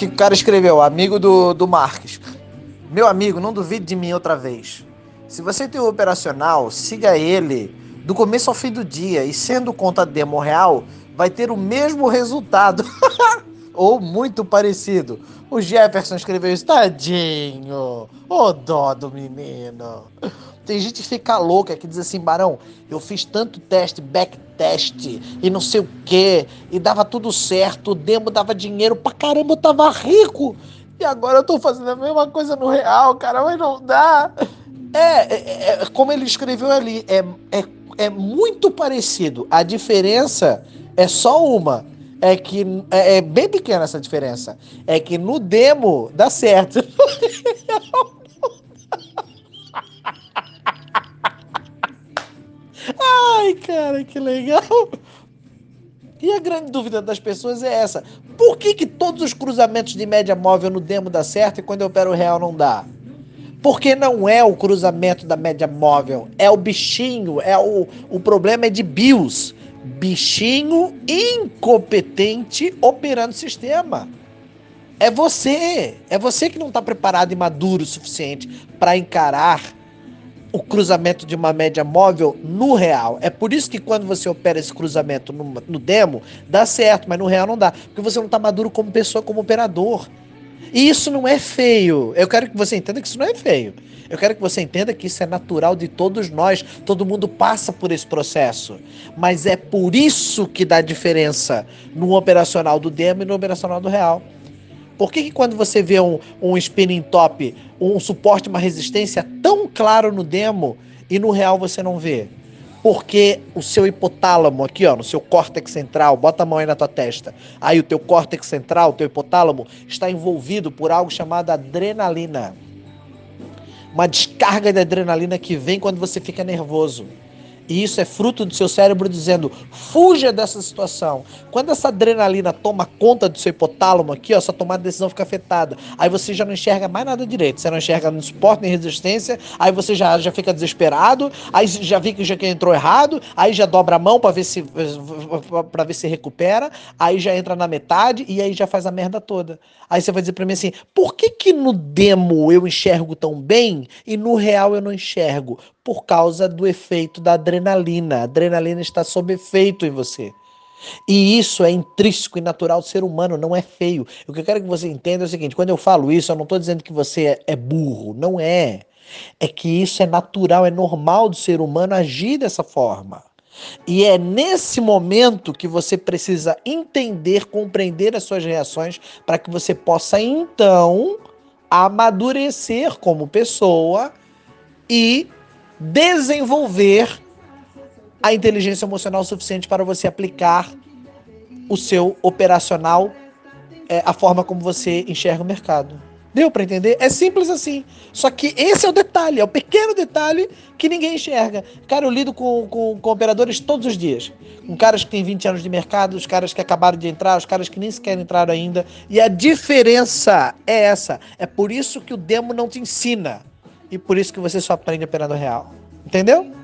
que o cara escreveu, amigo do, do Marques. Meu amigo, não duvide de mim outra vez. Se você tem o operacional, siga ele do começo ao fim do dia e sendo conta demo real, vai ter o mesmo resultado. Ou muito parecido. O Jefferson escreveu isso, tadinho. Ô dó do menino. Tem gente que fica louca que diz assim, Barão, eu fiz tanto teste, backtest e não sei o que, e dava tudo certo, o demo dava dinheiro pra caramba, eu tava rico. E agora eu tô fazendo a mesma coisa no real, cara, mas não dá. É, é, é como ele escreveu ali, é, é, é muito parecido. A diferença é só uma. É que é, é bem pequena essa diferença. É que no demo dá certo. Ai, cara, que legal. E a grande dúvida das pessoas é essa: por que, que todos os cruzamentos de média móvel no demo dá certo e quando eu opero real não dá? Porque não é o cruzamento da média móvel, é o bichinho, é o, o problema é de BIOS. Bichinho incompetente operando o sistema. É você, é você que não está preparado e maduro o suficiente para encarar o cruzamento de uma média móvel no real. É por isso que quando você opera esse cruzamento no, no demo, dá certo, mas no real não dá. Porque você não está maduro como pessoa, como operador. E isso não é feio. Eu quero que você entenda que isso não é feio. Eu quero que você entenda que isso é natural de todos nós. Todo mundo passa por esse processo. Mas é por isso que dá diferença no operacional do demo e no operacional do real. Por que, que quando você vê um, um spinning top, um suporte, uma resistência tão claro no demo e no real você não vê? Porque o seu hipotálamo aqui, ó, no seu córtex central, bota a mão aí na tua testa. Aí o teu córtex central, o teu hipotálamo, está envolvido por algo chamado adrenalina. Uma descarga de adrenalina que vem quando você fica nervoso. E isso é fruto do seu cérebro dizendo: fuja dessa situação. Quando essa adrenalina toma conta do seu hipotálamo aqui, ó, sua tomada de decisão fica afetada. Aí você já não enxerga mais nada direito. Você não enxerga nem suporte nem resistência. Aí você já, já fica desesperado. Aí já vê que já entrou errado. Aí já dobra a mão para ver se para ver se recupera. Aí já entra na metade e aí já faz a merda toda. Aí você vai dizer para mim assim: por que que no demo eu enxergo tão bem e no real eu não enxergo? Por causa do efeito da adrenalina. A adrenalina está sob efeito em você. E isso é intrínseco e natural do ser humano, não é feio. O que eu quero que você entenda é o seguinte: quando eu falo isso, eu não estou dizendo que você é, é burro, não é. É que isso é natural, é normal do ser humano agir dessa forma. E é nesse momento que você precisa entender, compreender as suas reações, para que você possa então amadurecer como pessoa e desenvolver a inteligência emocional suficiente para você aplicar o seu operacional, é, a forma como você enxerga o mercado. Deu para entender? É simples assim. Só que esse é o detalhe, é o pequeno detalhe que ninguém enxerga. Cara, eu lido com, com, com, operadores todos os dias. Com caras que têm 20 anos de mercado, os caras que acabaram de entrar, os caras que nem sequer entraram ainda. E a diferença é essa. É por isso que o demo não te ensina. E por isso que você só aprende operando real. Entendeu?